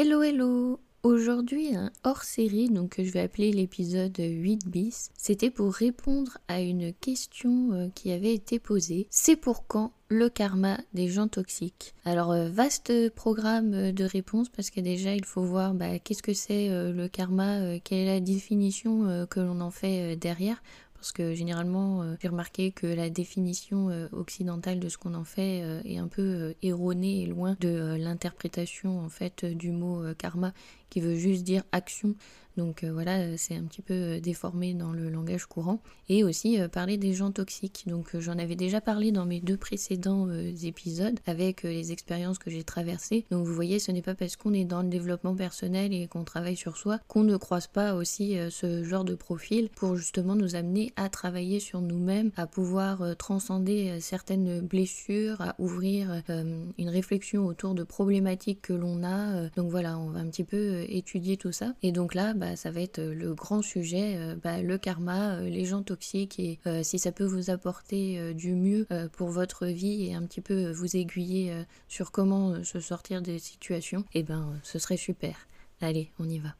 Hello hello Aujourd'hui hors-série donc que je vais appeler l'épisode 8 bis. C'était pour répondre à une question euh, qui avait été posée. C'est pour quand le karma des gens toxiques? Alors euh, vaste programme de réponses parce que déjà il faut voir bah, qu'est-ce que c'est euh, le karma, quelle est la définition que l'on en fait derrière parce que généralement euh, j'ai remarqué que la définition euh, occidentale de ce qu'on en fait euh, est un peu erronée et loin de l'interprétation en fait du mot karma qui veut juste dire action donc euh, voilà, c'est un petit peu euh, déformé dans le langage courant. Et aussi euh, parler des gens toxiques. Donc j'en avais déjà parlé dans mes deux précédents épisodes avec les expériences que j'ai traversées. Donc vous voyez, ce n'est pas parce qu'on est dans le développement personnel et qu'on travaille sur soi qu'on ne croise pas aussi ce genre de profil pour justement nous amener à travailler sur nous-mêmes, à pouvoir transcender certaines blessures, à ouvrir une réflexion autour de problématiques que l'on a. Donc voilà, on va un petit peu étudier tout ça. Et donc là, bah, ça va être le grand sujet, euh, bah, le karma, euh, les gens toxiques et euh, si ça peut vous apporter du mieux pour votre vie et un petit peu vous aiguiller sur comment se sortir des situations, eh ben ce serait super. Allez, on y va.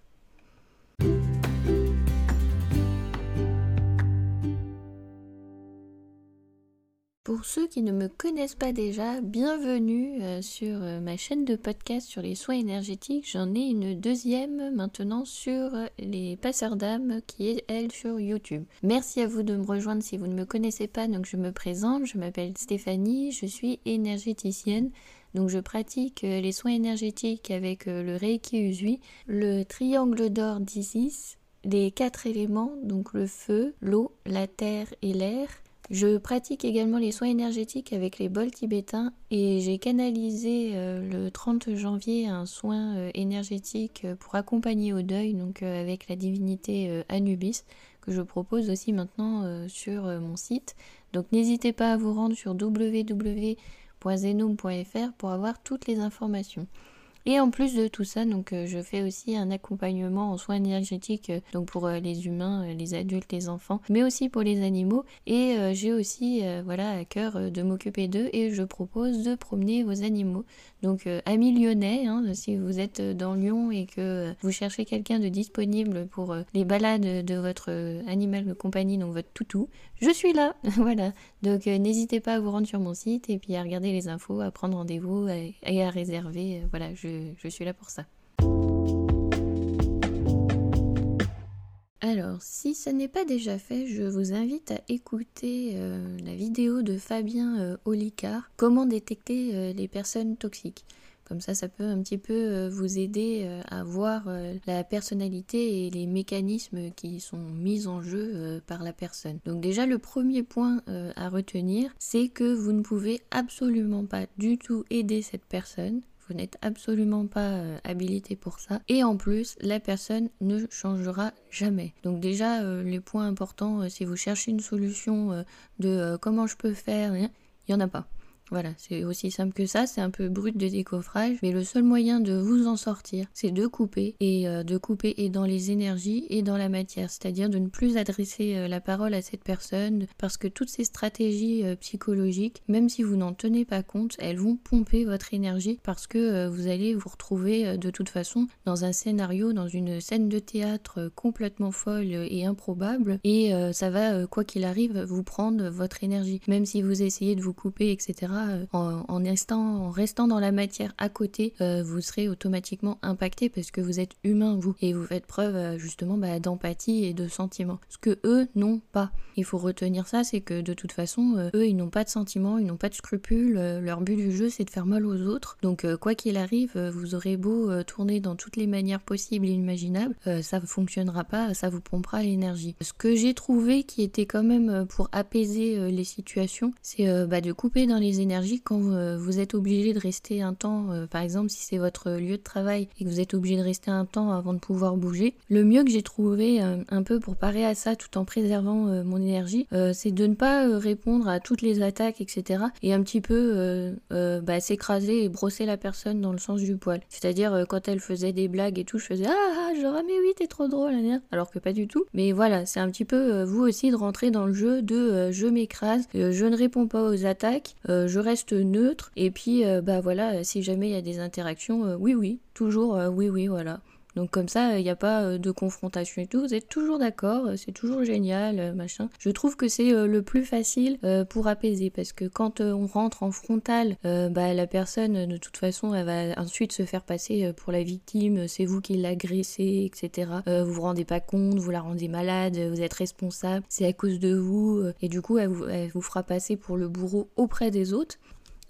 Pour ceux qui ne me connaissent pas déjà, bienvenue euh, sur euh, ma chaîne de podcast sur les soins énergétiques. J'en ai une deuxième maintenant sur euh, les passeurs d'âme qui est elle sur YouTube. Merci à vous de me rejoindre si vous ne me connaissez pas. Donc je me présente, je m'appelle Stéphanie, je suis énergéticienne. Donc je pratique les soins énergétiques avec le Reiki Usui, le triangle d'or d'Isis, les quatre éléments, donc le feu, l'eau, la terre et l'air je pratique également les soins énergétiques avec les bols tibétains et j'ai canalisé euh, le 30 janvier un soin euh, énergétique euh, pour accompagner au deuil, donc avec la divinité Anubis, que je propose aussi maintenant sur mon site. Donc n'hésitez pas à vous rendre sur www.zenome.fr pour avoir toutes les informations. Et en plus de tout ça, donc euh, je fais aussi un accompagnement en soins énergétiques euh, donc pour euh, les humains, les adultes, les enfants, mais aussi pour les animaux. Et j'ai aussi voilà à cœur de m'occuper d'eux et je propose de promener vos animaux. Donc amis lyonnais, hein, si vous êtes dans Lyon et que vous cherchez quelqu'un de disponible pour les balades de votre animal de compagnie, donc votre toutou, je suis là. voilà. Donc n'hésitez pas à vous rendre sur mon site et puis à regarder les infos, à prendre rendez-vous et à réserver. voilà, je je, suis là pour ça. Alors, si ce n'est pas déjà fait, je vous invite à écouter euh, la vidéo de Fabien euh, Olicard, Comment détecter euh, les personnes toxiques. Comme ça, ça peut un petit peu vous aider à voir la personnalité et les mécanismes qui sont mis en jeu par la personne. Donc déjà, le premier point à retenir, c'est que vous ne pouvez absolument pas du tout aider cette personne vous n'êtes absolument pas euh, habilité pour ça. Et en plus, la personne ne changera jamais. Donc déjà, euh, les points importants, euh, si vous cherchez une solution de comment je peux faire, il n'y en a pas. Voilà, c'est aussi simple que ça, c'est un peu brut de décoffrage, mais le seul moyen de vous en sortir, c'est de couper, et euh, de couper et dans les énergies et dans la matière, c'est-à-dire de ne plus adresser euh, la parole à cette personne, parce que toutes ces stratégies euh, psychologiques, même si vous n'en tenez pas compte, elles vont pomper votre énergie, parce que vous allez vous retrouver de toute façon dans un scénario, dans une scène de théâtre complètement folle et improbable, et ça va, quoi qu'il arrive, vous prendre votre énergie, même si vous essayez de vous couper, etc euh, en, restant, dans la matière à côté, euh, vous serez automatiquement impacté parce que vous êtes humain, vous, et vous faites preuve euh, justement bah, d'empathie et de sentiments. Ce que eux n'ont pas. Il faut retenir ça, c'est que de toute façon, eux, ils n'ont pas de sentiments, ils n'ont pas de scrupules. leur but du jeu, c'est de faire mal aux autres. Donc, quoi qu'il arrive, vous aurez beau tourner dans toutes les manières possibles et imaginables, ça ne fonctionnera pas, ça vous pompera l'énergie. Ce que j'ai trouvé qui était quand même pour apaiser les situations, c'est bah, de couper dans les énergies quand euh, vous êtes obligé de rester un temps, euh, par exemple si c'est votre lieu de travail et que vous êtes obligé de rester un temps avant de pouvoir bouger. Le mieux que j'ai trouvé euh, un peu pour parer à ça tout en préservant mon énergie, c'est de ne pas répondre à toutes les attaques, etc. Et un petit peu bah, s'écraser et brosser la personne dans le sens du poil. C'est-à-dire quand elle faisait des blagues et tout, je faisais ah, genre ah, mais oui t'es trop drôle, alors que pas du tout. Mais voilà, c'est un petit peu vous aussi de rentrer dans le jeu de je m'écrase, je ne réponds pas aux attaques, je je reste neutre et puis bah voilà, si jamais il y a des interactions, oui oui, toujours oui oui voilà. Donc comme ça, il n'y a pas euh, de confrontation et tout. Vous êtes toujours d'accord, euh, c'est toujours génial, euh, machin. Je trouve que c'est le plus facile pour apaiser parce que quand on rentre en frontal, bah, la personne de toute façon, elle va ensuite se faire passer pour la victime. C'est vous qui l'agressez, etc. vous vous rendez pas compte, vous la rendez malade, vous êtes responsable, c'est à cause de vous. Et du coup, elle vous fera passer pour le bourreau auprès des autres.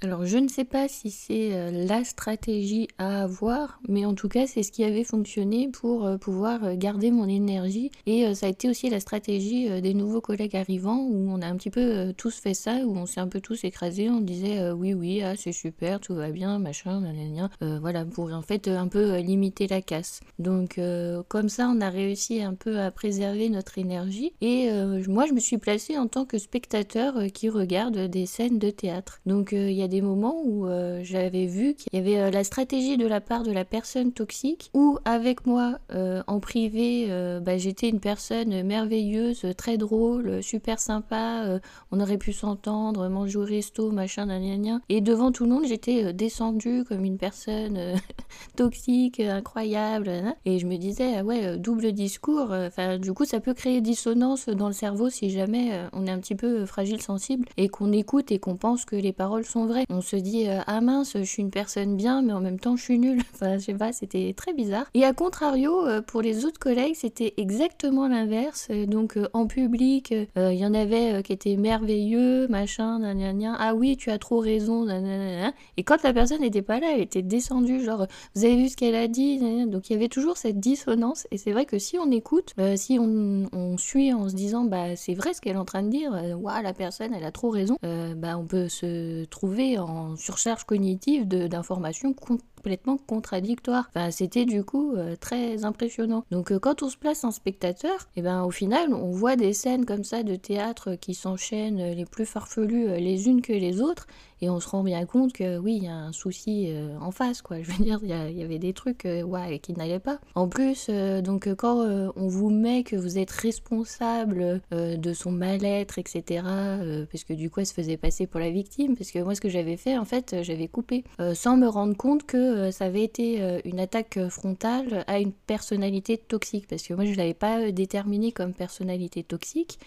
Alors je ne sais pas si c'est euh, la stratégie à avoir, mais en tout cas c'est ce qui avait fonctionné pour euh, pouvoir euh, garder mon énergie et ça a été aussi la stratégie des nouveaux collègues arrivants où on a un petit peu tous fait ça, où on s'est un peu tous écrasés, on disait oui oui ah, c'est super, tout va bien, machin, voilà pour en fait un peu limiter la casse. Donc comme ça on a réussi un peu à préserver notre énergie et moi je me suis placée en tant que spectateur qui regarde des scènes de théâtre. Donc il y a des moments où euh, j'avais vu qu'il y avait euh, la stratégie de la part de la personne toxique, ou avec moi euh, en privé, bah, j'étais une personne merveilleuse, très drôle, super sympa, on aurait pu s'entendre, manger au resto, machin, nan, Et devant tout le monde, j'étais descendue comme une personne toxique, incroyable. Et je me disais, ah ouais, double discours. Enfin, du coup, ça peut créer dissonance dans le cerveau si jamais on est un petit peu fragile, sensible, et qu'on écoute et qu'on pense que les paroles sont vraies. On se dit euh, ah mince, je suis une personne bien, mais en même temps je suis nulle. Enfin, je sais pas, c'était très bizarre. Et à contrario, euh, pour les autres collègues, c'était exactement l'inverse. Euh, donc en public, il y en avait qui étaient merveilleux, machin, nan, Ah oui, tu as trop raison, nan, Et quand la personne n'était pas là, elle était descendue, genre vous avez vu ce qu'elle a dit. Donc il y avait toujours cette dissonance. Et c'est vrai que si on écoute, si on, on, suit en se disant bah c'est vrai ce qu'elle est en train de dire, waouh la personne elle a trop raison, bah on peut se trouver en surcharge cognitive d'informations complètement contradictoires. Enfin, c'était du coup euh, très impressionnant. Donc euh, quand on se place en spectateur, eh ben au final, on voit des scènes comme ça de théâtre qui s'enchaînent les plus farfelues euh, les unes que les autres et on se rend bien compte que oui, il y a un souci en face, quoi. Je veux dire, il y, avait des trucs ouais, qui n'allaient pas. En plus, donc quand on vous met que vous êtes responsable de son mal-être, etc., parce que du coup, elle se faisait passer pour la victime, parce que moi, ce que j'avais fait, en fait, j'avais coupé sans me rendre compte que euh, ça avait été euh, une attaque euh, frontale à une personnalité toxique, parce que moi je ne l'avais pas déterminée comme personnalité toxique,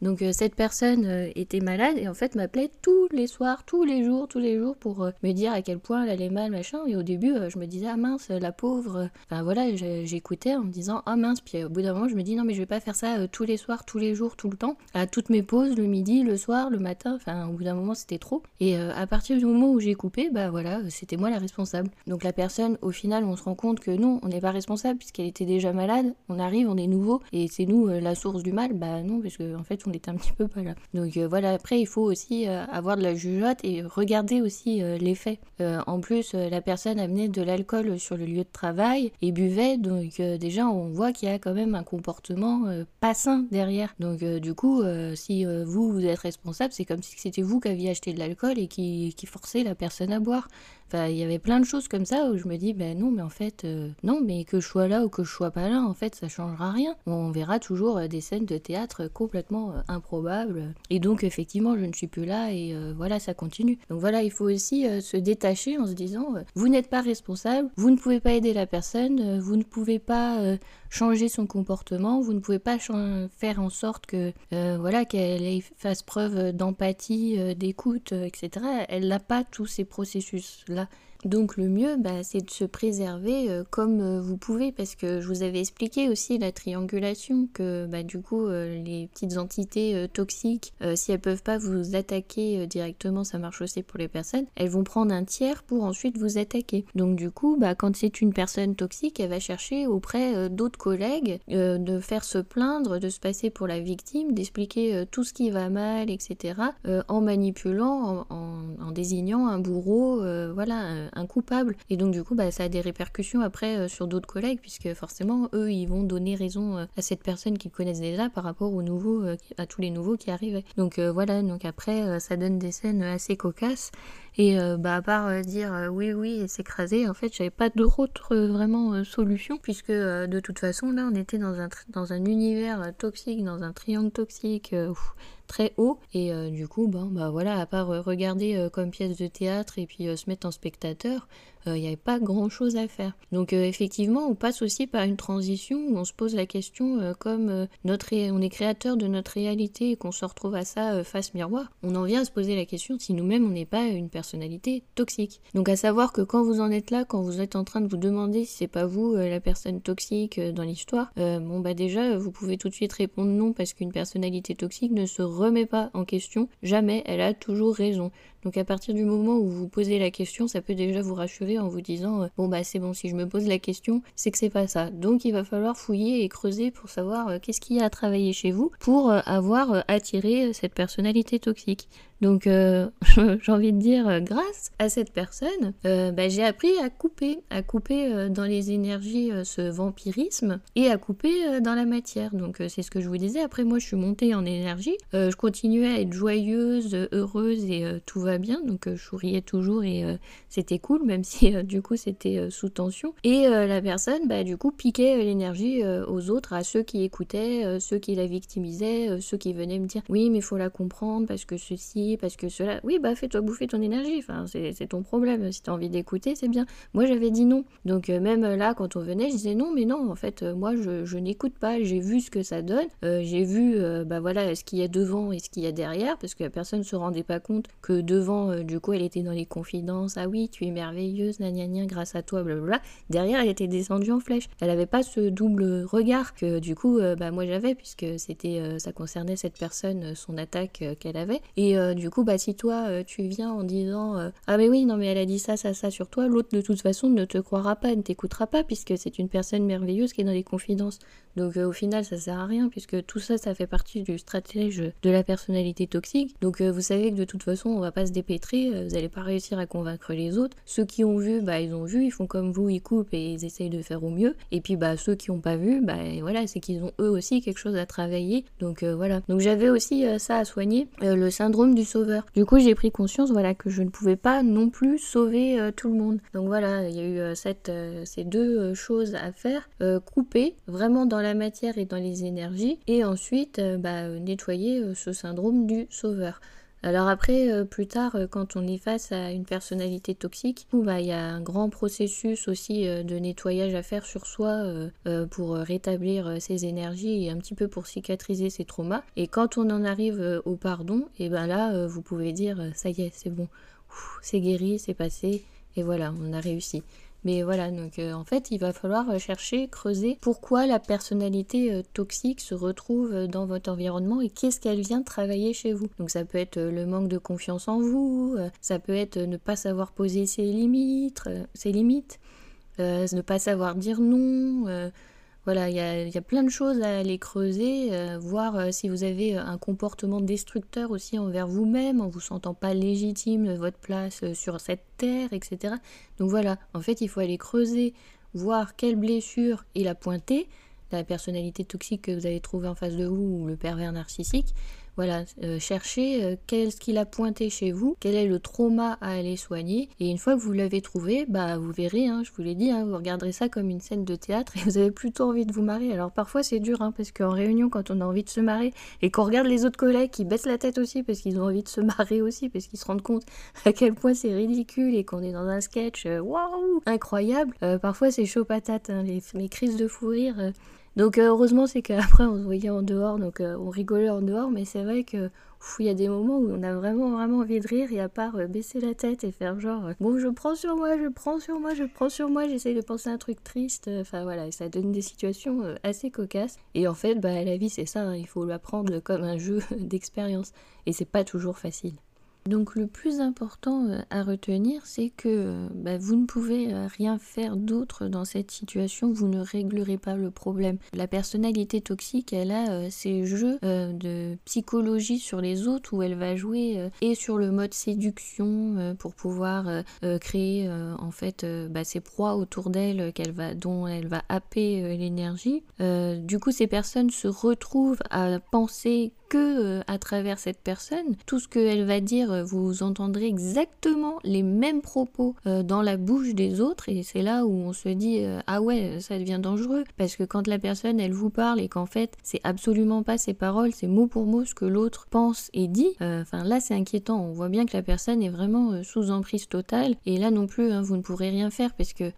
donc euh, cette personne euh, était malade et en fait m'appelait tous les soirs, tous les jours, tous les jours pour euh, me dire à quel point elle allait mal, machin. Et au début, je me disais ah mince, la pauvre. Enfin voilà, j'écoutais en me disant ah mince. Puis au bout d'un moment, je me dis non mais je vais pas faire ça tous les soirs, tous les jours, tout le temps, à toutes mes pauses, le midi, le soir, le matin. Enfin au bout d'un moment, c'était trop. Et à partir du moment où j'ai coupé, bah voilà, c'était moi la responsable. Donc la personne, au final, on se rend compte que non, on n'est pas responsable puisqu'elle était déjà malade. On arrive, on est nouveau et c'est nous la source du mal. Bah non, parce en fait on est un petit peu pas là. Donc euh, voilà, après il faut aussi euh, avoir de la jugeote et regarder aussi euh, les faits. en plus, la personne amenait de l'alcool sur le lieu de travail et buvait, donc déjà on voit qu'il y a quand même un comportement pas sain derrière. Donc du coup, si vous vous êtes responsable, c'est comme si c'était vous qui aviez acheté de l'alcool et qui, forçait la personne à boire. Enfin, il y avait plein de choses comme ça où je me dis, ben non, mais en fait, non, mais que je sois là ou que je sois pas là, en fait, ça changera rien. On verra toujours des scènes de théâtre complètement euh, improbables. Et donc, effectivement, je ne suis plus là et voilà, ça continue. Donc voilà, il faut aussi se détacher en se disant, vous n'êtes pas responsable, vous ne pouvez pas aider la personne, vous ne pouvez pas changer son comportement, vous ne pouvez pas faire en sorte que voilà qu'elle fasse preuve d'empathie, d'écoute, etc. Elle n'a pas tous ces processus là donc le mieux, bah, c'est de se préserver euh, comme euh, vous pouvez, parce que je vous avais expliqué aussi la triangulation, que bah, du coup euh, les petites entités toxiques, si elles peuvent pas vous attaquer directement, ça marche aussi pour les personnes, elles vont prendre un tiers pour ensuite vous attaquer. Donc du coup, bah, quand c'est une personne toxique, elle va chercher auprès d'autres collègues de faire se plaindre, de se passer pour la victime, d'expliquer tout ce qui va mal, etc. en manipulant, en, en, désignant un bourreau, voilà un coupable. Et donc du coup, bah, ça a des répercussions après euh, sur d'autres collègues, puisque forcément, eux, ils vont donner raison euh, à cette personne qu'ils connaissent déjà par rapport aux nouveaux, euh, à tous les nouveaux qui arrivaient. Donc voilà, donc après, ça donne des scènes assez cocasses. Et bah, à part dire oui, oui et s'écraser, en fait, j'avais pas d'autre vraiment solution, puisque de toute façon, là, on était dans un, dans un univers toxique, dans un triangle toxique très haut. Et euh, du coup, bah voilà, à part euh, regarder euh, comme pièce de théâtre et puis se mettre en spectateur, il n'y avait pas grand chose à faire. Donc effectivement, on passe aussi par une transition où on se pose la question comme notre on est créateur de notre réalité et qu'on se retrouve à ça face miroir, on en vient à se poser la question si nous-mêmes on n'est pas une personnalité toxique. Donc à savoir que quand vous en êtes là, quand vous êtes en train de vous demander si c'est pas vous la personne toxique dans l'histoire, bon bah déjà vous pouvez tout de suite répondre non parce qu'une personnalité toxique ne se remet pas en question, jamais, elle a toujours raison. Donc à partir du moment où vous posez la question, ça peut déjà vous rassurer en vous disant euh, bon bah c'est bon, si je me pose la question, c'est que c'est pas ça. Donc il va falloir fouiller et creuser pour savoir euh, qu'est-ce qu'il y a à travailler chez vous pour euh, avoir attiré cette personnalité toxique. Donc j'ai envie de dire grâce à cette personne, bah, j'ai appris à couper, à couper dans les énergies ce vampirisme et à couper dans la matière. Donc c'est ce que je vous disais. Après moi je suis montée en énergie, je continuais à être joyeuse, heureuse et tout va bien, donc euh, je souriais toujours et euh, c'était cool, même si euh, du coup c'était sous tension. Et la personne, bah, du coup, piquait l'énergie aux autres, à ceux qui écoutaient, ceux qui la victimisaient, ceux qui venaient me dire oui, mais il faut la comprendre parce que ceci, parce que cela. Oui, bah fais-toi bouffer ton énergie, enfin, c'est ton problème. Si t'as envie d'écouter, c'est bien. Moi, j'avais dit non. Donc, même là, quand on venait, je disais non, mais non, en fait, moi, je, n'écoute pas. J'ai vu ce que ça donne. j'ai vu, bah voilà, ce qu'il y a devant et ce qu'il y a derrière, parce que la personne se rendait pas compte que de devant, euh, du coup, elle était dans les confidences. Ah oui, tu es merveilleuse, gna grâce à toi, blablabla. Derrière, elle était descendue en flèche. Elle avait pas ce double regard que, du coup, euh, bah, moi j'avais, puisque c'était, euh, ça concernait cette personne, son attaque qu'elle avait. Et du coup, bah, si toi, tu viens en disant Ah, mais oui, non, mais elle a dit ça, ça, ça sur toi, l'autre, de toute façon, ne te croira pas, ne t'écoutera pas, puisque c'est une personne merveilleuse qui est dans les confidences. Donc, au final, ça sert à rien, puisque tout ça, ça fait partie du stratège de la personnalité toxique. Donc, vous savez que de toute façon, on va pas se dépêtrer, euh, vous n'allez pas réussir à convaincre les autres. Ceux qui ont vu, bah ils ont vu, ils font comme vous, ils coupent et ils essayent de faire au mieux. Et puis bah ceux qui n'ont pas vu, bah voilà, c'est qu'ils ont eux aussi quelque chose à travailler. Donc euh, voilà. Donc j'avais aussi euh, ça à soigner, le syndrome du sauveur. Du coup j'ai pris conscience, voilà, que je ne pouvais pas non plus sauver tout le monde. Donc voilà, il y a eu cette, ces deux choses à faire couper vraiment dans la matière et dans les énergies, et ensuite bah, nettoyer ce syndrome du sauveur. Alors après, euh, plus tard, euh, quand on est face à une personnalité toxique, bah, il y a un grand processus aussi euh, de nettoyage à faire sur soi pour rétablir ses énergies et un petit peu pour cicatriser ses traumas. Et quand on en arrive au pardon, et ben là, vous pouvez dire, ça y est, c'est bon, c'est guéri, c'est passé, et voilà, on a réussi. Mais voilà, donc euh, en fait, il va falloir euh, chercher, creuser pourquoi la personnalité euh, toxique se retrouve dans votre environnement et qu'est-ce qu'elle vient travailler chez vous. Donc ça peut être le manque de confiance en vous, ça peut être ne pas savoir poser ses limites, ses limites, ne pas savoir dire non voilà, il y a, plein de choses à aller creuser, euh, voir euh, si vous avez euh, un comportement destructeur aussi envers vous-même, en vous sentant pas légitime de votre place sur cette terre, etc. Donc voilà, en fait, il faut aller creuser, voir quelle blessure il a pointé, la personnalité toxique que vous avez trouvée en face de vous ou le pervers narcissique, voilà, euh, cherchez euh, qu'est-ce qu'il a pointé chez vous, quel est le trauma à aller soigner. Et une fois que vous l'avez trouvé, bah vous verrez, hein, je vous l'ai dit, hein, vous regarderez ça comme une scène de théâtre et vous avez plutôt envie de vous marrer. Alors parfois c'est dur, hein, parce qu'en réunion, quand on a envie de se marrer et qu'on regarde les autres collègues qui baissent la tête aussi parce qu'ils ont envie de se marrer aussi, parce qu'ils se rendent compte à quel point c'est ridicule et qu'on est dans un sketch, euh, waouh, incroyable. parfois c'est chaud patate, les, les, crises de fou rire. Donc euh, heureusement c'est qu'après on se voyait en dehors, donc euh, on rigolait en dehors, mais c'est vrai que il y a des moments où on a vraiment vraiment envie de rire et à part euh, baisser la tête et faire genre bon je prends sur moi, je prends sur moi, je prends sur moi, j'essaye de penser à un truc triste, enfin voilà, ça donne des situations assez cocasses. Et en fait bah la vie c'est ça, hein, il faut l'apprendre comme un jeu d'expérience et c'est pas toujours facile. Donc le plus important euh, à retenir, c'est que euh, bah, vous ne pouvez euh, rien faire d'autre dans cette situation, vous ne réglerez pas le problème. La personnalité toxique, elle a ses jeux de psychologie sur les autres où elle va jouer et sur le mode séduction pour pouvoir créer en fait bah, ses proies autour d'elle dont elle va happer l'énergie. du coup, ces personnes se retrouvent à penser que à travers cette personne. Tout ce qu'elle va dire, vous entendrez exactement les mêmes propos dans la bouche des autres et c'est là où on se dit ah ouais, ça devient dangereux parce que quand la personne elle vous parle et qu'en fait c'est absolument pas ses paroles, c'est mot pour mot ce que l'autre pense et dit, enfin là c'est inquiétant. On voit bien que la personne est vraiment sous emprise totale et là non plus hein, vous ne pourrez rien faire parce que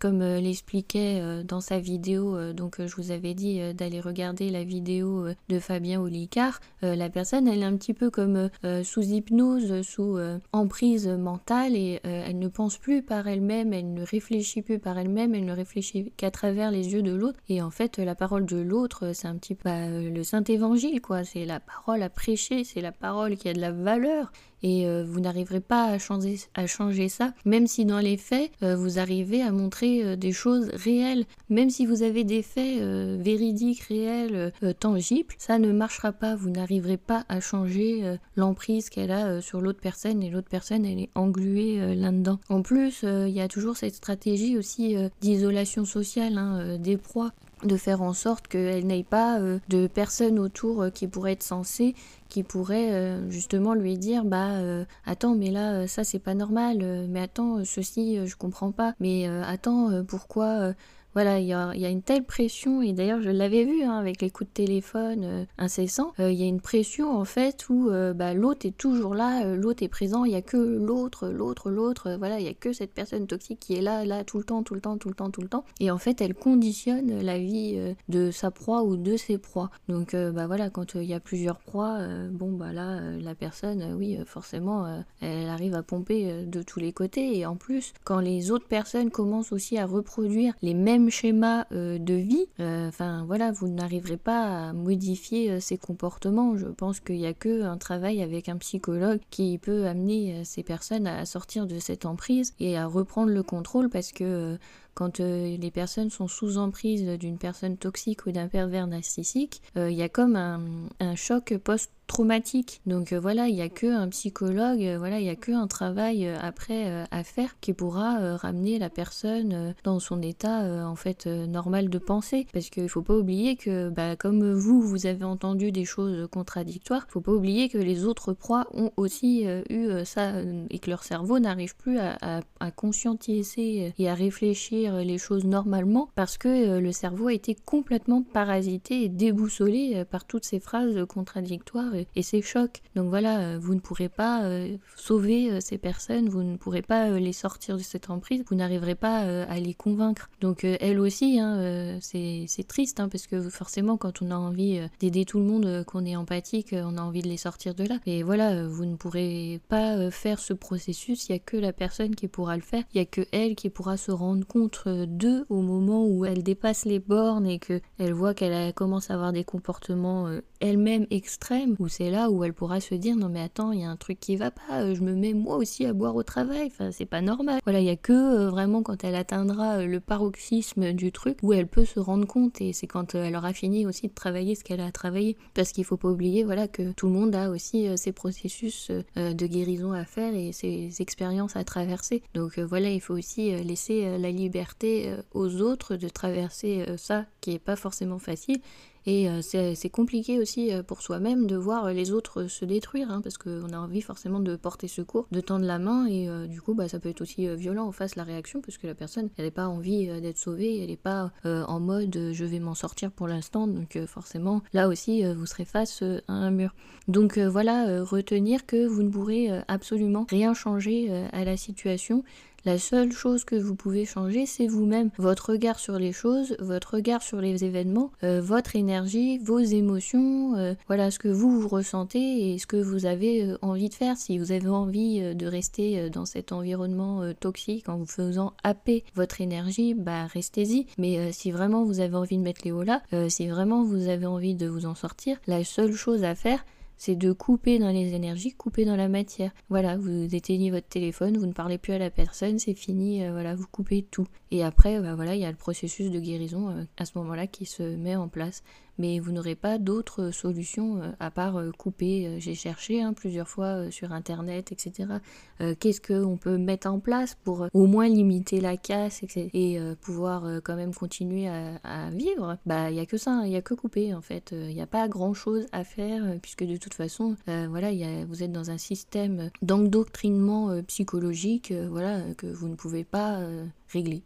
comme l'expliquait dans sa vidéo, donc je vous avais dit d'aller regarder la vidéo de Fabien Olicard, la personne elle est un petit peu comme sous hypnose, sous emprise mentale et elle ne pense plus par elle-même, elle ne réfléchit plus par elle-même, elle ne réfléchit qu'à travers les yeux de l'autre. Et en fait la parole de l'autre c'est un petit peu bah, le saint évangile quoi, c'est la parole à prêcher, c'est la parole qui a de la valeur et euh, vous n'arriverez pas à changer, ça, même si dans les faits, euh, vous arrivez à montrer euh, des choses réelles, même si vous avez des faits véridiques, réels, tangibles, ça ne marchera pas, vous n'arriverez pas à changer l'emprise qu'elle a sur l'autre personne. Et l'autre personne elle est engluée là-dedans. En plus, il y a toujours cette stratégie aussi d'isolation sociale hein, des proies de faire en sorte qu'elle n'ait pas de personnes autour qui pourraient être censées qui pourrait euh, justement lui dire bah euh, attends mais là euh, ça c'est pas normal mais attends ceci je comprends pas mais attends pourquoi voilà, il y a, une telle pression, et d'ailleurs je l'avais vu hein, avec les coups de téléphone euh, incessants, euh, il y a une pression en fait où euh, bah, l'autre est toujours là, l'autre est présent, il n'y a que l'autre, l'autre, l'autre, voilà, il n'y a que cette personne toxique qui est là, là, tout le temps, tout le temps, tout le temps, tout le temps, et en fait elle conditionne la vie de sa proie ou de ses proies. Donc bah voilà, quand il y a plusieurs proies, bon bah là, la personne, oui, forcément, elle arrive à pomper de tous les côtés, et en plus, quand les autres personnes commencent aussi à reproduire les mêmes schéma euh, de vie, euh, enfin voilà, vous n'arriverez pas à modifier euh, ces comportements. Je pense qu'il n'y a que un travail avec un psychologue qui peut amener ces personnes à sortir de cette emprise et à reprendre le contrôle parce que quand les personnes sont sous emprise d'une personne toxique ou d'un pervers narcissique, il y a comme un, un choc post traumatique. Donc euh, voilà, il n'y a que un psychologue, euh, voilà, il n'y a que un travail euh, après à faire qui pourra ramener la personne dans son état en fait normal de pensée. Parce qu'il ne faut pas oublier que bah, comme vous, vous avez entendu des choses contradictoires, il faut pas oublier que les autres proies ont aussi eu ça et que leur cerveau n'arrive plus à, à, conscientiser et à réfléchir les choses normalement parce que le cerveau a été complètement parasité et déboussolé par toutes ces phrases contradictoires et ces chocs. Donc voilà, euh, vous ne pourrez pas euh, sauver euh, ces personnes, vous ne pourrez pas les sortir de cette emprise, vous n'arriverez pas à les convaincre. Donc elle aussi, hein, c'est triste hein, parce que forcément quand on a envie d'aider tout le monde, qu'on est empathique, on a envie de les sortir de là. Et voilà, vous ne pourrez pas faire ce processus, il n'y a que la personne qui pourra le faire, il n'y a que elle qui pourra se rendre compte d'eux au moment où elle dépasse les bornes et qu'elle voit qu'elle commence à avoir des comportements elle-même extrêmes, c'est là où elle pourra se dire non mais attends, il y a un truc qui va pas, euh, je me mets moi aussi à boire au travail, enfin c'est pas normal. Voilà, il y a que euh, vraiment quand elle atteindra euh, le paroxysme du truc où elle peut se rendre compte et c'est quand elle aura fini aussi de travailler ce qu'elle a travaillé parce qu'il faut pas oublier voilà que tout le monde a aussi ses processus de guérison à faire et ses expériences à traverser. Donc voilà, il faut aussi laisser la liberté aux autres de traverser ça qui est pas forcément facile et euh, c'est compliqué aussi euh, pour soi-même de voir euh, les autres se détruire, hein, parce qu'on a envie forcément de porter secours, de tendre la main, et du coup, bah, ça peut être aussi violent en face la réaction, parce que la personne, elle n'a pas envie d'être sauvée, elle n'est pas en mode je vais m'en sortir pour l'instant, donc forcément, là aussi, vous serez face à un mur. Donc voilà, retenir que vous ne pourrez absolument rien changer à la situation, la seule chose que vous pouvez changer, c'est vous-même. Votre regard sur les choses, votre regard sur les événements, euh, votre énergie, vos émotions, euh, voilà ce que vous, vous ressentez et ce que vous avez euh, envie de faire. Si vous avez envie de rester dans cet environnement toxique en vous faisant happer votre énergie, bah restez-y. Mais si vraiment vous avez envie de mettre les hauts là, si vraiment vous avez envie de vous en sortir, la seule chose à faire, c'est de couper dans les énergies, couper dans la matière. Voilà, vous éteignez votre téléphone, vous ne parlez plus à la personne, c'est fini, euh, voilà, vous coupez tout. Et après, bah, voilà, il y a le processus de guérison euh, à ce moment-là qui se met en place. Mais vous n'aurez pas d'autres solutions à part couper. J'ai cherché hein, plusieurs fois sur internet, etc. Qu'est-ce qu'on peut mettre en place pour au moins limiter la casse et pouvoir quand même continuer à, vivre? Bah, il n'y a que ça, il n'y a que couper en fait. Il n'y a pas grand chose à faire puisque de toute façon, voilà, vous êtes dans un système d'endoctrinement psychologique, voilà, que vous ne pouvez pas régler.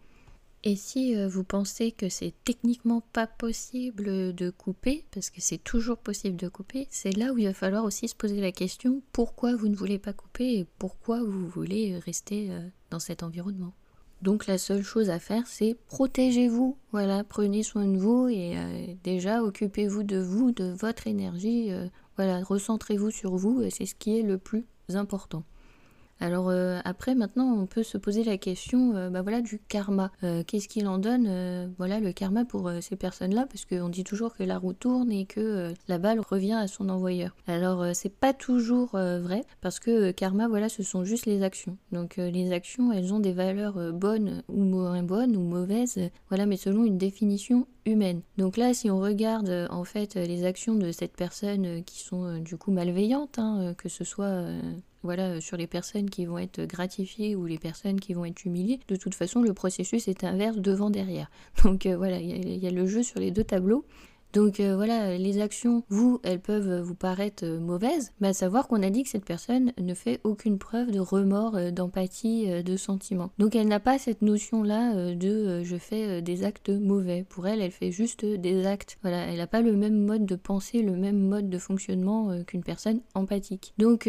Et si euh, vous pensez que c'est techniquement pas possible de couper, parce que c'est toujours possible de couper, c'est là où il va falloir aussi se poser la question pourquoi vous ne voulez pas couper et pourquoi vous voulez rester euh, dans cet environnement? Donc la seule chose à faire, c'est protégez-vous. Voilà, prenez soin de vous et euh, déjà occupez-vous de vous, de votre énergie. voilà, recentrez-vous sur vous c'est ce qui est le plus important. Alors euh, après, maintenant, on peut se poser la question euh, bah voilà, du karma. Euh, qu'est-ce qu'il en donne voilà, le karma pour ces personnes-là? Parce qu'on dit toujours que la roue tourne et que la balle revient à son envoyeur. Alors c'est pas toujours vrai parce que karma, voilà, ce sont juste les actions. Donc les actions, elles ont des valeurs bonnes ou moins bonnes ou mauvaises, voilà, mais selon une définition humaine. Donc là, si on regarde en fait les actions de cette personne qui sont du coup malveillantes, hein, que ce soit voilà, euh, sur les personnes qui vont être gratifiées ou les personnes qui vont être humiliées, de toute façon, le processus est inverse devant-derrière. Donc euh, voilà, il y, a le jeu sur les deux tableaux. Donc euh, voilà, les actions, vous, elles peuvent vous paraître mauvaises, mais à savoir qu'on a dit que cette personne ne fait aucune preuve de remords, d'empathie, de sentiment. Donc elle n'a pas cette notion-là de je fais des actes mauvais. Pour elle, elle fait juste des actes. Voilà, elle n'a pas le même mode de pensée, le même mode de fonctionnement qu'une personne empathique. Donc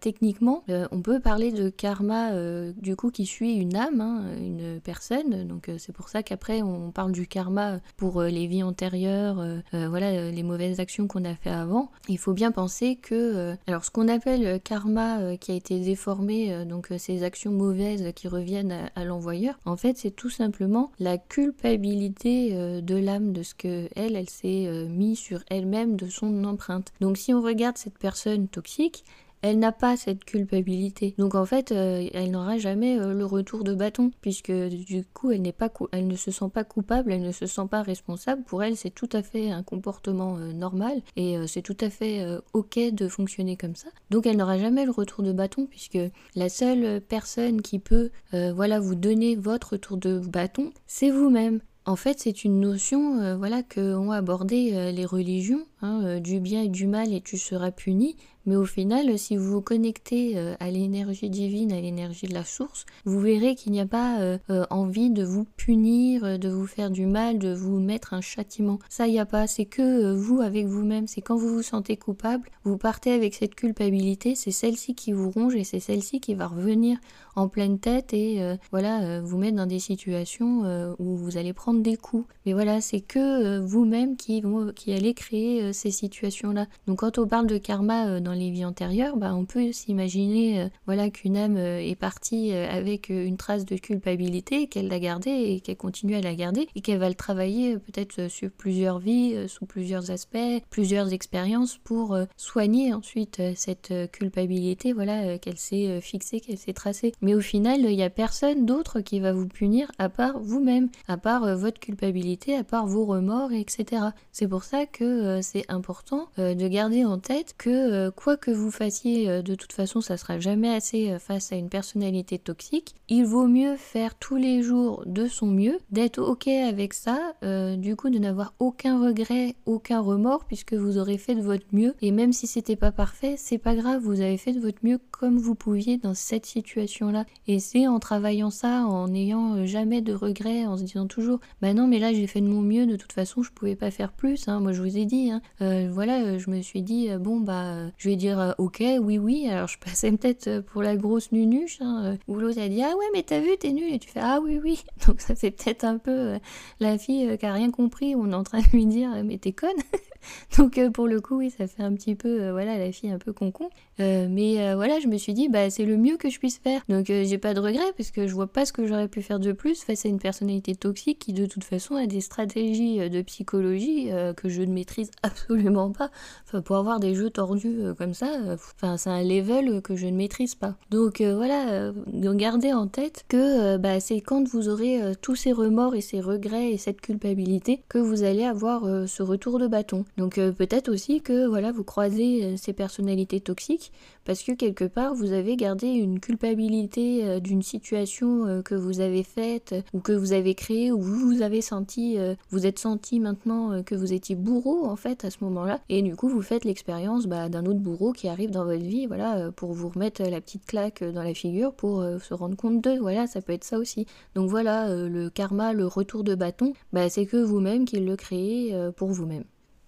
techniquement, euh, on peut parler de karma euh, du coup qui suit une âme, hein, une personne. Donc c'est pour ça qu'après on parle du karma pour les vies antérieures, voilà les mauvaises actions qu'on a fait avant. Il faut bien penser que alors ce qu'on appelle karma qui a été déformé, donc ces actions mauvaises qui reviennent à, l'envoyeur, en fait c'est tout simplement la culpabilité de l'âme de ce que elle, elle s'est mis sur elle-même de son empreinte. Donc si on regarde cette personne toxique, elle n'a pas cette culpabilité. Donc en fait, euh, elle n'aura jamais euh, le retour de bâton, puisque du coup, elle, n'est pas elle ne se sent pas coupable, elle ne se sent pas responsable. Pour elle, c'est tout à fait un comportement euh, normal et c'est tout à fait ok de fonctionner comme ça. Donc elle n'aura jamais le retour de bâton, puisque la seule personne qui peut, voilà, vous donner votre retour de bâton, c'est vous-même. En fait, c'est une notion, voilà, que ont abordé les religions, hein, du bien et du mal et tu seras puni. Mais au final, si vous vous connectez euh, à l'énergie divine, à l'énergie de la source, vous verrez qu'il n'y a pas euh, euh, envie de vous punir, de vous faire du mal, de vous mettre un châtiment. Ça, il n'y a pas. C'est que vous avec vous-même. C'est quand vous vous sentez coupable, vous partez avec cette culpabilité. C'est celle-ci qui vous ronge et c'est celle-ci qui va revenir en pleine tête et voilà vous mettre dans des situations où vous allez prendre des coups. Mais voilà, c'est que vous-même qui, qui allez créer ces situations-là. Donc quand on parle de karma dans les vies antérieures, bah, on peut s'imaginer euh, voilà, qu'une âme euh, est partie euh, avec une trace de culpabilité, qu'elle l'a gardée et qu'elle continue à la garder et qu'elle va le travailler peut-être sur plusieurs vies, sous plusieurs aspects, plusieurs expériences pour soigner ensuite cette culpabilité voilà, qu'elle s'est fixée, qu'elle s'est tracée. Mais au final, il n'y a personne d'autre qui va vous punir à part vous-même, à part votre culpabilité, à part vos remords, etc. C'est pour ça que c'est important de garder en tête que que vous fassiez, euh, de toute façon, ça sera jamais assez euh, face à une personnalité toxique. Il vaut mieux faire tous les jours de son mieux, d'être ok avec ça, euh, du coup de n'avoir aucun regret, aucun remords, puisque vous aurez fait de votre mieux. Et même si c'était pas parfait, c'est pas grave, vous avez fait de votre mieux comme vous pouviez dans cette situation-là. Et c'est en travaillant ça, en n'ayant jamais de regrets, en se disant toujours, bah non, mais là j'ai fait de mon mieux, de toute façon je pouvais pas faire plus. Hein. Moi je vous ai dit, hein. voilà, je me suis dit, bon bah je vais dire euh, ok, oui, oui. Alors je passais peut-être euh, pour la grosse nunuche, hein, euh, où l'autre a dit ah ouais, mais t'as vu, t'es nul. Et tu fais ah oui, oui. Donc ça c'est peut-être un peu la fille qui a rien compris, on est en train de lui dire mais t'es conne. Donc pour le coup, oui, ça fait un petit peu, voilà, la fille un peu concon. mais voilà, je me suis dit, bah c'est le mieux que je puisse faire. Donc j'ai pas de regrets parce que je vois pas ce que j'aurais pu faire de plus face à une personnalité toxique qui de toute façon a des stratégies de psychologie que je ne maîtrise absolument pas. Pour avoir des jeux tordus comme ça, c'est un level que je ne maîtrise pas. Donc voilà, gardez en tête que bah, c'est quand vous aurez tous ces remords et ces regrets et cette culpabilité que vous allez avoir ce retour de bâton. Donc peut-être aussi que voilà, vous croisez ces personnalités toxiques parce que quelque part vous avez gardé une culpabilité euh, d'une situation euh, que vous avez faite ou que vous avez créée ou vous vous avez senti, euh, vous êtes senti maintenant que vous étiez bourreau en fait à ce moment-là. Et du coup vous faites l'expérience bah, d'un autre bourreau qui arrive dans votre vie voilà pour vous remettre la petite claque dans la figure pour se rendre compte d'eux. Voilà ça peut être ça aussi. Donc voilà le karma le retour de bâton bah, c'est que vous-même qui le créez pour vous-même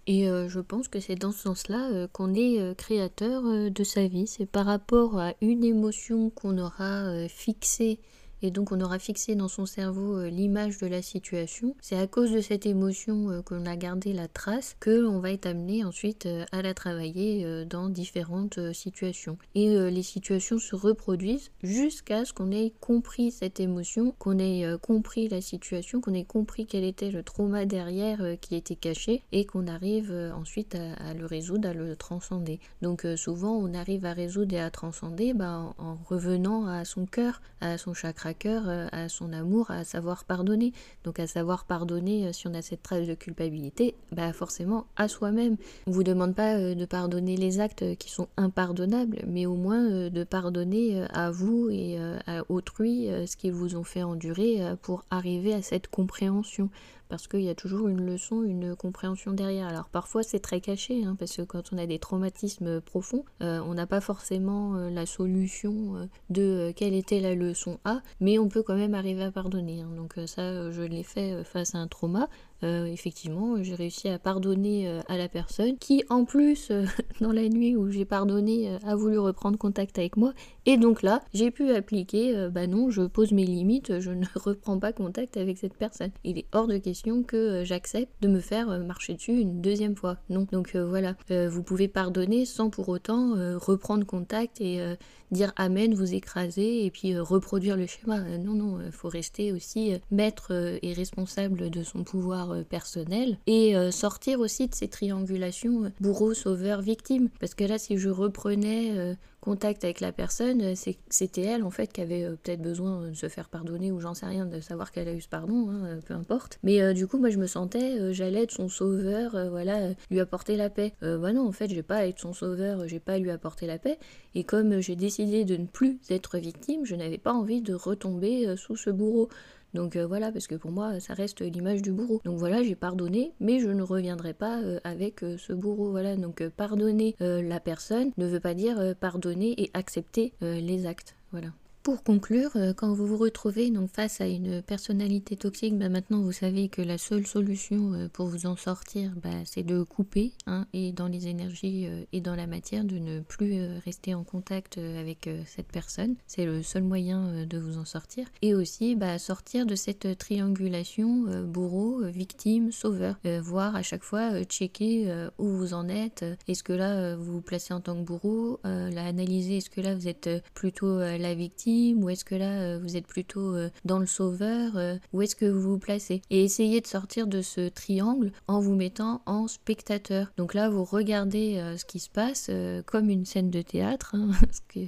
et euh, je pense que c'est dans ce sens-là euh, qu'on est euh, créateur de sa vie. C'est par rapport à une émotion qu'on aura fixée et donc on aura fixé dans son cerveau euh, l'image de la situation. C'est à cause de cette émotion euh, qu'on a gardé la trace que l'on va être amené ensuite euh, à la travailler dans différentes situations. Et les situations se reproduisent jusqu'à ce qu'on ait compris cette émotion, qu'on ait compris la situation, qu'on ait compris quel était le trauma derrière qui était caché et qu'on arrive ensuite à, le résoudre, à le transcender. Donc souvent on arrive à résoudre et à transcender bah, en revenant à son cœur, à son chakra cœur euh, à son amour, à savoir pardonner. Donc à savoir pardonner, euh, si on a cette trace de culpabilité, bah forcément à soi-même. On vous demande pas euh, de pardonner les actes qui sont impardonnables, mais au moins de pardonner à vous et à autrui ce qu'ils vous ont fait endurer pour arriver à cette compréhension parce qu'il y a toujours une leçon, une compréhension derrière. Alors parfois c'est très caché, hein, parce que quand on a des traumatismes profonds, euh, on n'a pas forcément euh, la solution euh, de quelle était la leçon A, mais on peut quand même arriver à pardonner. Hein. Donc ça, je l'ai fait face à un trauma. Euh, effectivement, j'ai réussi à pardonner euh, à la personne qui, en plus, euh, dans la nuit où j'ai pardonné, a voulu reprendre contact avec moi. Et donc là, j'ai pu appliquer, bah non, je pose mes limites, je ne reprends pas contact avec cette personne. Il est hors de question que j'accepte de me faire marcher dessus une deuxième fois. Non. Donc voilà, vous pouvez pardonner sans pour autant reprendre contact et dire amen, vous écraser et puis reproduire le schéma. non, non, il faut rester aussi maître et responsable de son pouvoir euh, personnel et euh, sortir aussi de ces triangulations euh, bourreau, sauveur, victime. Parce que là, si je reprenais contact avec la personne, c'était elle en fait qui avait peut-être besoin de se faire pardonner ou j'en sais rien, de savoir qu'elle a eu ce pardon, hein, peu importe. Mais du coup, moi je me sentais, j'allais être son sauveur, voilà, lui apporter la paix. bah non, en fait, j'ai pas à être son sauveur, j'ai pas à lui apporter la paix. Et comme j'ai décidé de ne plus être victime, je n'avais pas envie de retomber sous ce bourreau. Donc euh, voilà, parce que pour moi, ça reste l'image du bourreau. Donc voilà, j'ai pardonné, mais je ne reviendrai pas euh, avec euh, ce bourreau. Voilà, donc pardonner la personne ne veut pas dire pardonner et accepter les actes. Voilà. Pour conclure, euh, quand vous vous retrouvez donc face à une personnalité toxique, bah, maintenant vous savez que la seule solution euh, pour vous en sortir, bah, c'est de couper, hein, et dans les énergies euh, et dans la matière, de ne plus rester en contact avec cette personne. C'est le seul moyen de vous en sortir. Et aussi bah, sortir de cette triangulation bourreau, victime, sauveur. voir à chaque fois, checker où vous en êtes. Est-ce que là vous vous placez en tant que bourreau La analyser, est-ce que là vous êtes plutôt la victime ou est-ce que là euh, vous êtes plutôt euh, dans le sauveur euh, Où est-ce que vous vous placez Et essayez de sortir de ce triangle en vous mettant en spectateur. Donc là vous regardez ce qui se passe comme une scène de théâtre. Hein,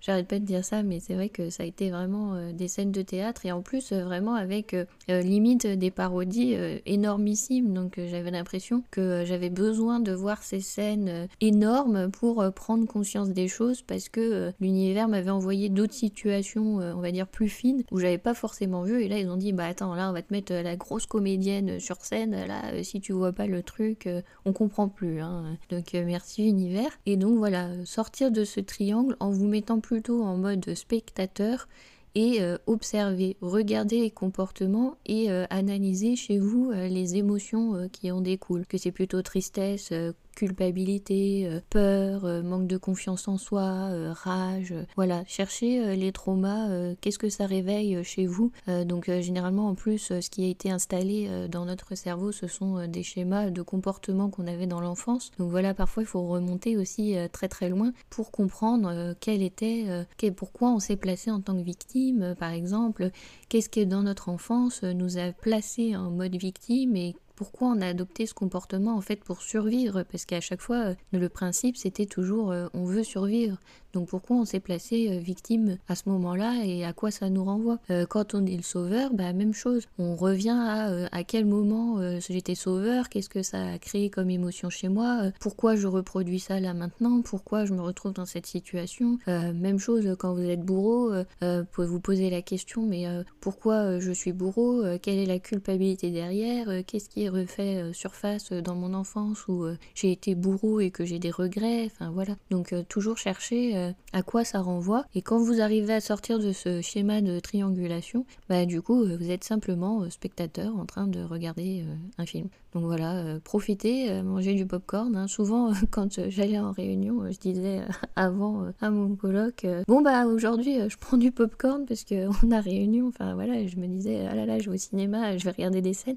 j'arrête pas de dire ça, mais c'est vrai que ça a été vraiment des scènes de théâtre et en plus vraiment avec limite des parodies énormissimes. Donc j'avais l'impression que j'avais besoin de voir ces scènes énormes pour prendre conscience des choses parce que l'univers m'avait envoyé d'autres situations euh, on va dire, plus fine, où j'avais pas forcément vu. Et là, ils ont dit, bah attends, là, on va te mettre euh, la grosse comédienne euh, sur scène. Là, si tu vois pas le truc, on comprend plus. Hein. Donc, merci univers. Et donc, voilà, sortir de ce triangle en vous mettant plutôt en mode spectateur et observer, regarder les comportements et analyser chez vous les émotions qui en découlent. Que c'est plutôt tristesse, culpabilité, peur, manque de confiance en soi, rage. voilà, cherchez les traumas, qu'est-ce que ça réveille chez vous? donc généralement en plus, ce qui a été installé dans notre cerveau, ce sont des schémas de comportement qu'on avait dans l'enfance. Donc voilà, parfois il faut remonter aussi très très loin pour comprendre quel était, pourquoi on s'est placé en tant que victime, par exemple, qu'est-ce qui dans notre enfance nous a placé en mode victime et pourquoi on a adopté ce comportement en fait pour survivre? Parce qu'à chaque fois le principe c'était toujours on veut survivre donc pourquoi on s'est placé euh, victime à ce moment-là et à quoi ça nous renvoie? Euh, Quand on est le sauveur, bah, même chose. On revient à euh, à quel moment j'étais sauveur, qu'est-ce que ça a créé comme émotion chez moi, pourquoi je reproduis ça là maintenant, pourquoi je me retrouve dans cette situation? même chose quand vous êtes bourreau, vous pouvez vous poser la question mais pourquoi je suis bourreau, quelle est la culpabilité derrière, qu'est-ce qui est refait surface dans mon enfance où j'ai été bourreau et que j'ai des regrets, enfin voilà. Donc toujours chercher euh, à quoi ça renvoie. Et quand vous arrivez à sortir de ce schéma de triangulation, bah du coup euh, vous êtes simplement euh, spectateur en train de regarder un film. Donc voilà, profitez, mangez du popcorn. Hein. Souvent quand j'allais en réunion, je disais avant à mon coloc, bon bah aujourd'hui je prends du popcorn parce qu'on a réunion. Enfin voilà, je me disais ah là là je vais au cinéma, je vais regarder des scènes.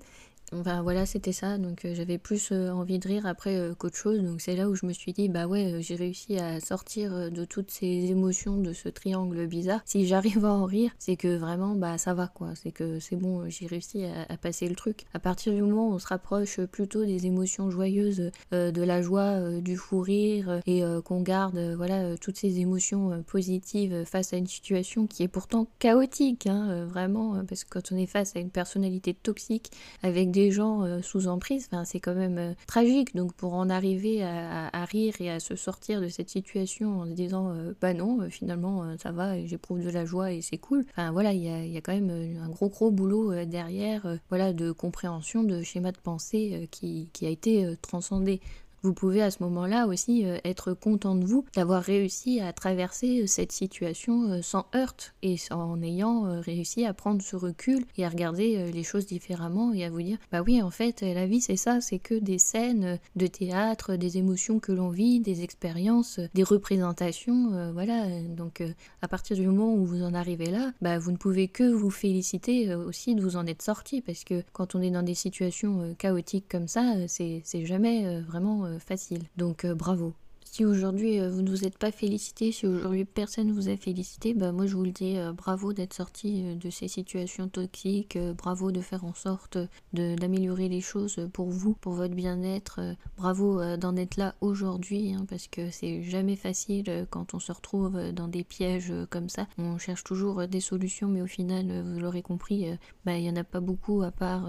Enfin voilà, c'était ça. Donc euh, j'avais plus euh, envie de rire après euh, qu'autre chose. Donc c'est là où je me suis dit, bah ouais, j'ai réussi à sortir de toutes ces émotions, de ce triangle bizarre. Si j'arrive à en rire, c'est que vraiment, bah ça va quoi. C'est que c'est bon, j'ai réussi à, passer le truc. À partir du moment où on se rapproche plutôt des émotions joyeuses, de la joie, du fou rire, et qu'on garde voilà toutes ces émotions positives face à une situation qui est pourtant chaotique, hein, vraiment, parce que quand on est face à une personnalité toxique avec des gens euh, sous emprise, enfin, c'est quand même euh, tragique. Donc pour en arriver à, rire et à se sortir de cette situation en se disant euh, bah non, finalement ça va, j'éprouve de la joie et c'est cool. Enfin voilà, il y a, quand même un gros gros boulot derrière, voilà, de compréhension de schéma de pensée qui a été transcendé. Vous pouvez à ce moment-là aussi euh, être content de vous d'avoir réussi à traverser euh, cette situation euh, sans heurte et en ayant réussi à prendre ce recul et à regarder les choses différemment et à vous dire bah oui en fait la vie c'est ça, c'est que des scènes de théâtre, des émotions que l'on vit, des expériences, des représentations, voilà. Donc à partir du moment où vous en arrivez là, bah vous ne pouvez que vous féliciter aussi de vous en être sorti parce que quand on est dans des situations chaotiques comme ça, c'est jamais vraiment facile. Donc euh, bravo. Si aujourd'hui euh, vous ne vous êtes pas félicité, si aujourd'hui personne ne vous a félicité, bah moi je vous le dis, euh, bravo d'être sorti de ces situations toxiques, bravo de faire en sorte d'améliorer les choses pour vous, pour votre bien-être, bravo d'en être là aujourd'hui, hein, parce que c'est jamais facile quand on se retrouve dans des pièges comme ça. On cherche toujours des solutions, mais au final, vous l'aurez compris, bah, il n'y en a pas beaucoup à part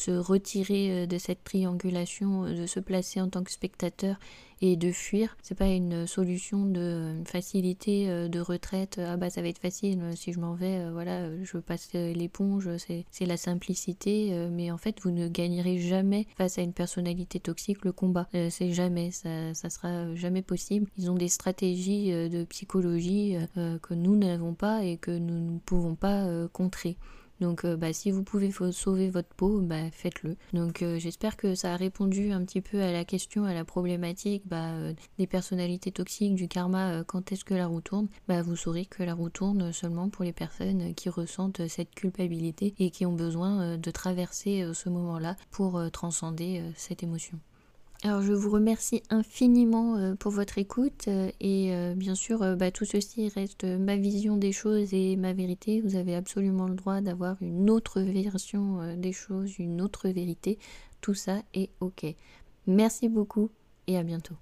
se retirer euh, de cette triangulation, euh, de se placer en tant que spectateur et de fuir. C'est pas une solution de euh, facilité de retraite. Ah bah ça va être facile si je m'en vais. Voilà, je passe l'éponge. C'est la simplicité. Mais en fait, vous ne gagnerez jamais face à une personnalité toxique le combat. C'est jamais. Ça, ça sera jamais possible. Ils ont des stratégies de psychologie que nous n'avons pas et que nous ne pouvons pas contrer. Donc euh, bah, si vous pouvez sauver votre peau, bah, faites-le. Donc euh, j'espère que ça a répondu un petit peu à la question, à la problématique bah, euh, des personnalités toxiques, du karma, quand est-ce que la roue tourne. Bah, vous saurez que la roue tourne seulement pour les personnes qui ressentent cette culpabilité et qui ont besoin de traverser ce moment-là pour transcender cette émotion. Alors je vous remercie infiniment euh, pour votre écoute euh, et euh, bien sûr bah, tout ceci reste ma vision des choses et ma vérité. Vous avez absolument le droit d'avoir une autre version des choses, une autre vérité. Tout ça est ok. Merci beaucoup et à bientôt.